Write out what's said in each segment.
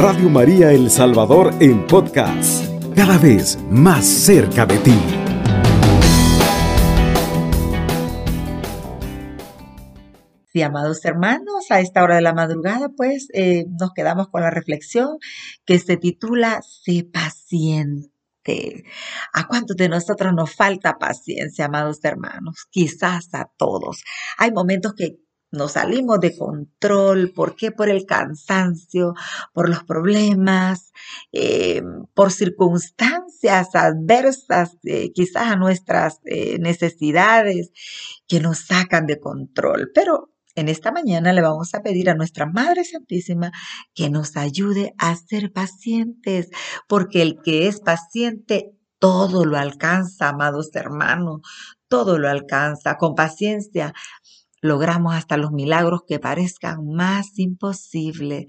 Radio María El Salvador en podcast, cada vez más cerca de ti. Sí, amados hermanos, a esta hora de la madrugada, pues eh, nos quedamos con la reflexión que se titula Sé paciente. ¿A cuántos de nosotros nos falta paciencia, amados hermanos? Quizás a todos. Hay momentos que nos salimos de control. ¿Por qué? Por el cansancio, por los problemas, eh, por circunstancias adversas, eh, quizás a nuestras eh, necesidades que nos sacan de control. Pero en esta mañana le vamos a pedir a nuestra Madre Santísima que nos ayude a ser pacientes, porque el que es paciente todo lo alcanza, amados hermanos, todo lo alcanza con paciencia logramos hasta los milagros que parezcan más imposibles.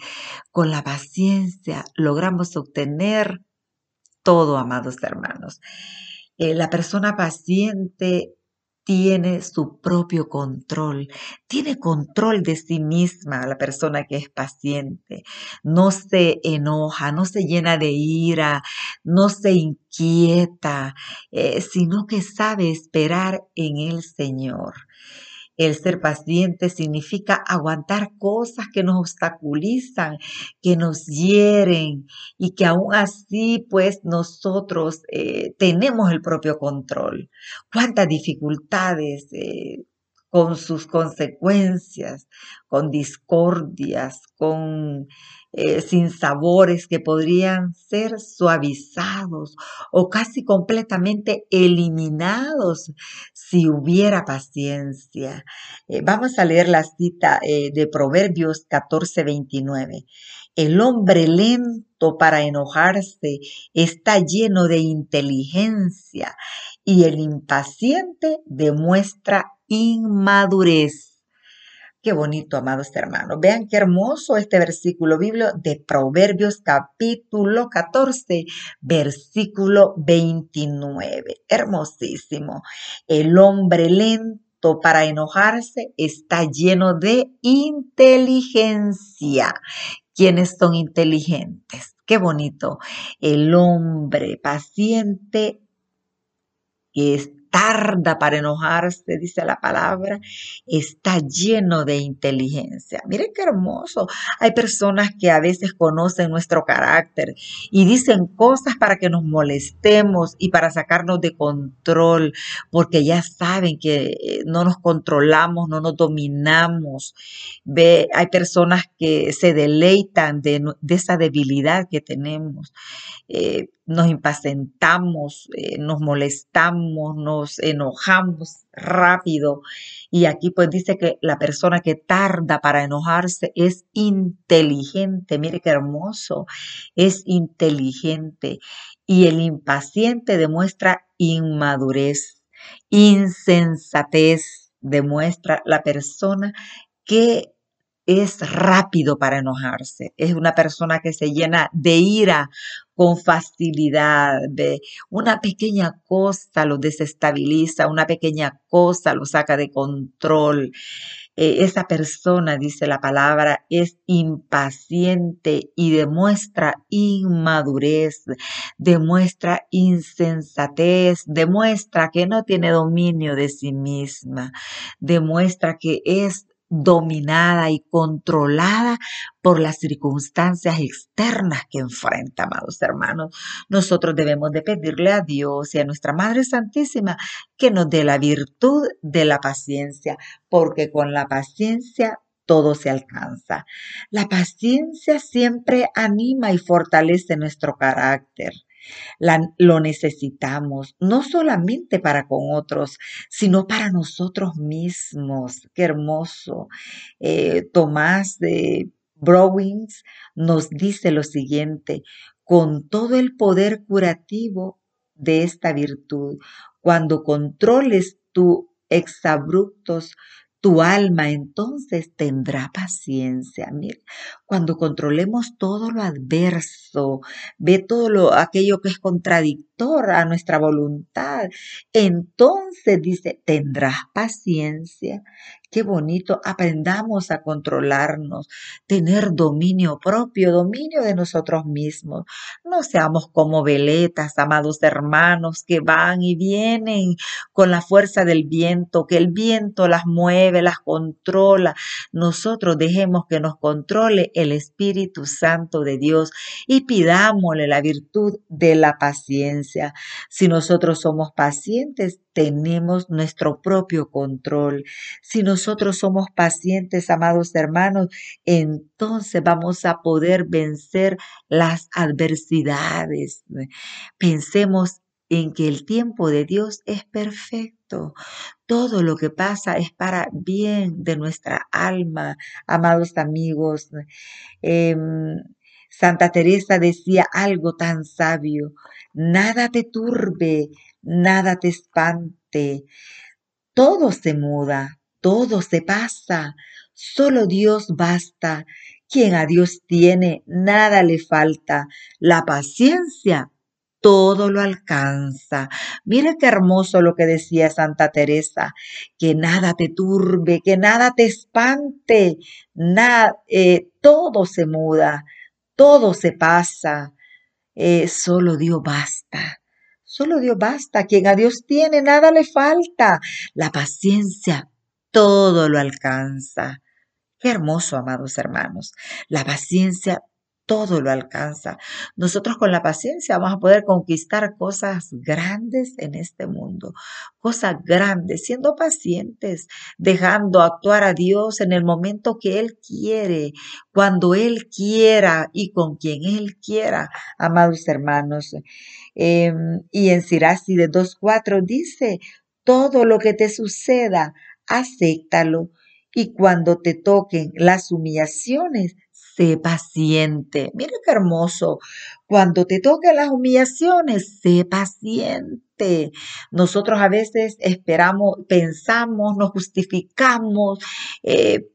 Con la paciencia logramos obtener todo, amados hermanos. Eh, la persona paciente tiene su propio control, tiene control de sí misma la persona que es paciente, no se enoja, no se llena de ira, no se inquieta, eh, sino que sabe esperar en el Señor. El ser paciente significa aguantar cosas que nos obstaculizan, que nos hieren y que aún así pues nosotros eh, tenemos el propio control. ¿Cuántas dificultades? Eh, con sus consecuencias, con discordias, con eh, sinsabores que podrían ser suavizados o casi completamente eliminados si hubiera paciencia. Eh, vamos a leer la cita eh, de Proverbios 14:29. El hombre lento para enojarse está lleno de inteligencia y el impaciente demuestra inmadurez. Qué bonito, amados hermanos. Vean qué hermoso este versículo bíblico de Proverbios capítulo 14, versículo 29. Hermosísimo. El hombre lento para enojarse está lleno de inteligencia. ¿Quiénes son inteligentes? Qué bonito. El hombre paciente es tarda para enojarse, dice la palabra, está lleno de inteligencia. Miren qué hermoso. Hay personas que a veces conocen nuestro carácter y dicen cosas para que nos molestemos y para sacarnos de control, porque ya saben que eh, no nos controlamos, no nos dominamos. Ve, hay personas que se deleitan de, esa debilidad que tenemos. Eh, nos impacientamos, eh, nos molestamos, nos enojamos rápido. Y aquí pues dice que la persona que tarda para enojarse es inteligente. Mire qué hermoso, es inteligente. Y el impaciente demuestra inmadurez, insensatez, demuestra la persona que es rápido para enojarse, es una persona que se llena de ira con facilidad, de una pequeña cosa lo desestabiliza, una pequeña cosa lo saca de control. Eh, esa persona, dice la palabra, es impaciente y demuestra inmadurez, demuestra insensatez, demuestra que no tiene dominio de sí misma, demuestra que es dominada y controlada por las circunstancias externas que enfrenta, amados hermanos. Nosotros debemos de pedirle a Dios y a nuestra Madre Santísima que nos dé la virtud de la paciencia, porque con la paciencia todo se alcanza. La paciencia siempre anima y fortalece nuestro carácter lo necesitamos, no solamente para con otros, sino para nosotros mismos. Qué hermoso. Eh, Tomás de Browings nos dice lo siguiente, con todo el poder curativo de esta virtud, cuando controles tu exabruptos, tu alma entonces tendrá paciencia. Mira, cuando controlemos todo lo adverso, ve todo lo aquello que es contradictor a nuestra voluntad, entonces dice, tendrás paciencia. Qué bonito, aprendamos a controlarnos, tener dominio propio, dominio de nosotros mismos. No seamos como veletas, amados hermanos, que van y vienen con la fuerza del viento, que el viento las mueve, las controla. Nosotros dejemos que nos controle el Espíritu Santo de Dios y pidámosle la virtud de la paciencia. Si nosotros somos pacientes, tenemos nuestro propio control. Si nosotros somos pacientes, amados hermanos, entonces vamos a poder vencer las adversidades. Pensemos en que el tiempo de Dios es perfecto. Todo lo que pasa es para bien de nuestra alma, amados amigos. Em, Santa Teresa decía algo tan sabio, nada te turbe, nada te espante. Todo se muda, todo se pasa, solo Dios basta. Quien a Dios tiene, nada le falta. La paciencia todo lo alcanza. Mira qué hermoso lo que decía Santa Teresa, que nada te turbe, que nada te espante, nada, eh, todo se muda, todo se pasa, eh, solo Dios basta. Solo Dios basta. Quien a Dios tiene, nada le falta. La paciencia todo lo alcanza. Qué hermoso, amados hermanos. La paciencia todo lo alcanza. Nosotros con la paciencia vamos a poder conquistar cosas grandes en este mundo, cosas grandes, siendo pacientes, dejando actuar a Dios en el momento que Él quiere, cuando Él quiera y con quien Él quiera, amados hermanos. Em, y en Sirasi de 2.4 dice, todo lo que te suceda, acéptalo. Y cuando te toquen las humillaciones, sé paciente. Mira qué hermoso. Cuando te toquen las humillaciones, sé paciente. Nosotros a veces esperamos, pensamos, nos justificamos, eh,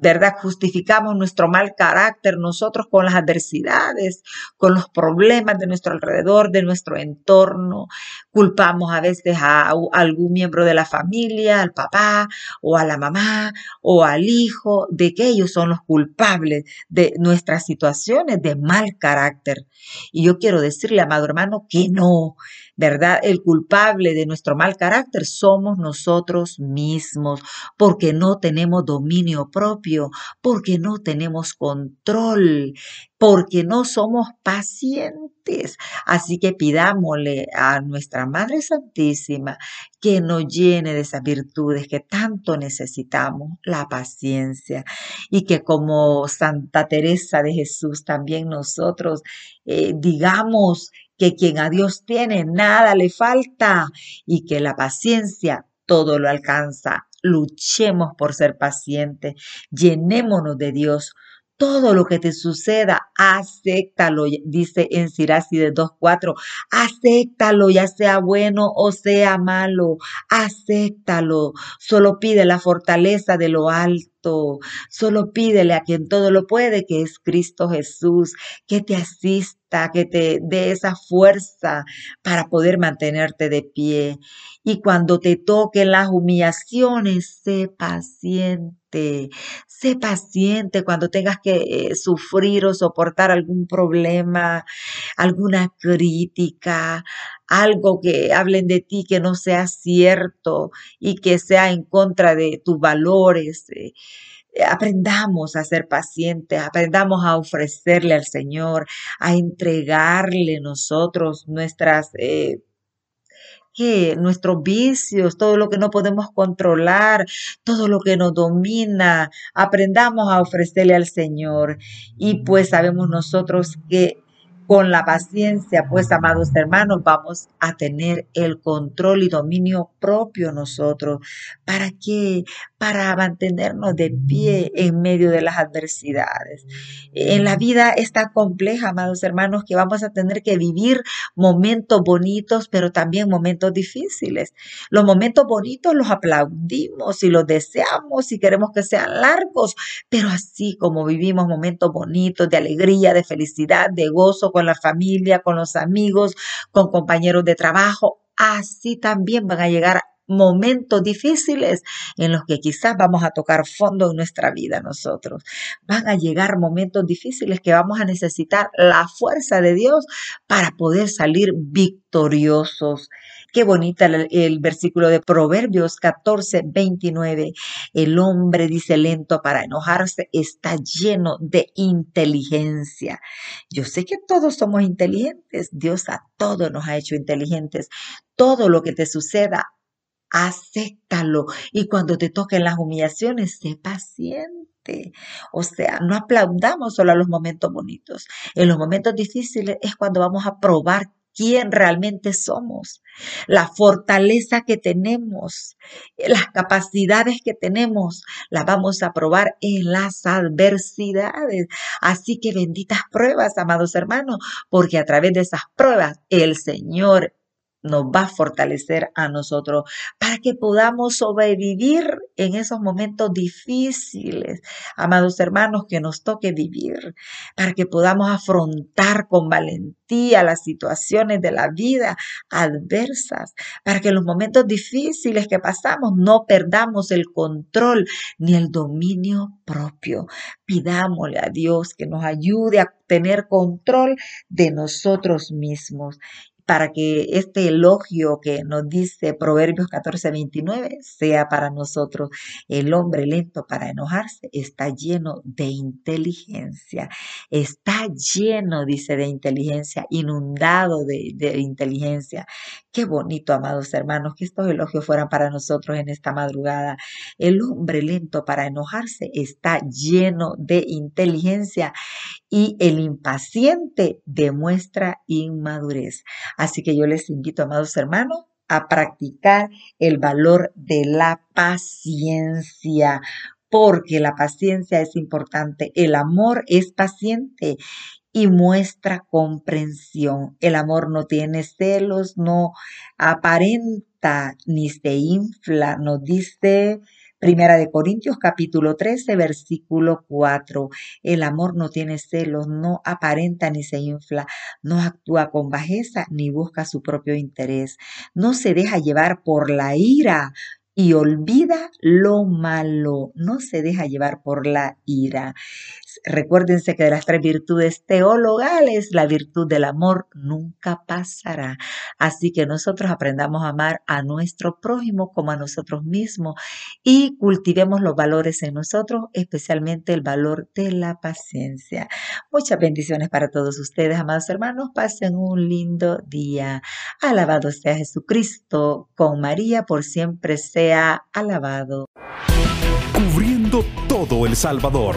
¿verdad? Justificamos nuestro mal carácter nosotros con las adversidades, con los problemas de nuestro alrededor, de nuestro entorno. Culpamos a veces a, algún miembro de la familia, al papá o a la mamá o al hijo, de que ellos son los culpables de nuestras situaciones de mal carácter. Y yo quiero decirle, amado hermano, que no, ¿verdad? El culpable de nuestro mal carácter somos nosotros mismos, porque no tenemos dominio propio, porque no tenemos control, porque no somos pacientes. Así que pidámosle a nuestra Madre Santísima que nos llene de esas virtudes que tanto necesitamos, la paciencia, y que como Santa Teresa de Jesús también nosotros eh, digamos que quien a Dios tiene, nada le falta y que la paciencia todo lo alcanza. Luchemos por ser pacientes, llenémonos de Dios. Todo lo que te suceda, acéptalo, dice en Sirasi de 2.4, acéptalo, ya sea bueno o sea malo, acéptalo. Solo pide la fortaleza de lo alto, solo pídele a quien todo lo puede, que es Cristo Jesús, que te asista que te dé esa fuerza para poder mantenerte de pie. Y cuando te toquen las humillaciones, sé paciente, sé paciente cuando tengas que eh, sufrir o soportar algún problema, alguna crítica, algo que hablen de ti que no sea cierto y que sea en contra de tus valores. Eh, aprendamos a ser pacientes, aprendamos a ofrecerle al Señor, a entregarle nosotros nuestras... Eh, nuestros vicios, todo lo que no podemos controlar, todo lo que nos domina, aprendamos a ofrecerle al Señor. Y pues sabemos nosotros que con la paciencia, pues, amados hermanos, vamos a tener el control y dominio propio nosotros. ¿Para qué? Para mantenernos de pie en medio de las adversidades. En la vida es tan compleja, amados hermanos, que vamos a tener que vivir momentos bonitos, pero también momentos difíciles. Los momentos bonitos los aplaudimos y los deseamos y queremos que sean largos, pero así como vivimos momentos bonitos de alegría, de felicidad, de gozo, con la familia, con los amigos, con compañeros de trabajo, así también van a llegar momentos difíciles en los que quizás vamos a tocar fondo en nuestra vida nosotros. Van a llegar momentos difíciles que vamos a necesitar la fuerza de Dios para poder salir victoriosos. Qué bonita el, versículo de Proverbios 14, 29. El hombre dice lento para enojarse está lleno de inteligencia. Yo sé que todos somos inteligentes. Dios a todos nos ha hecho inteligentes. Todo lo que te suceda, acéptalo. Y cuando te toquen las humillaciones, sé paciente. O sea, no aplaudamos solo a los momentos bonitos. En los momentos difíciles es cuando vamos a probar quién realmente somos, la fortaleza que tenemos, las capacidades que tenemos, las vamos a probar en las adversidades. Así que benditas pruebas, amados hermanos, porque a través de esas pruebas el Señor nos va a fortalecer a nosotros para que podamos sobrevivir en esos momentos difíciles, amados hermanos, que nos toque vivir, para que podamos afrontar con valentía las situaciones de la vida adversas, para que en los momentos difíciles que pasamos no perdamos el control ni el dominio propio. Pidámosle a Dios que nos ayude a tener control de nosotros mismos para que este elogio que nos dice Proverbios 14, 29 sea para nosotros. El hombre lento para enojarse está lleno de inteligencia. Está lleno, dice, de inteligencia, inundado de, de inteligencia. Qué bonito, amados hermanos, que estos elogios fueran para nosotros en esta madrugada. El hombre lento para enojarse está lleno de inteligencia y el impaciente demuestra inmadurez. Así que yo les invito, amados hermanos, a practicar el valor de la paciencia porque la paciencia es importante. El amor es paciente y muestra comprensión. El amor no tiene celos, no aparenta ni se infla, nos dice Primera de Corintios capítulo 13 versículo 4. El amor no tiene celos, no aparenta ni se infla, no actúa con bajeza ni busca su propio interés, no se deja llevar por la ira y olvida lo malo, no se deja llevar por la ira. Recuérdense que de las tres virtudes teologales, la virtud del amor nunca pasará. Así que nosotros aprendamos a amar a nuestro prójimo como a nosotros mismos y cultivemos los valores en nosotros, especialmente el valor de la paciencia. Muchas bendiciones para todos ustedes, amados hermanos. Pasen un lindo día. Alabado sea Jesucristo. Con María por siempre sea alabado. Cubriendo todo El Salvador.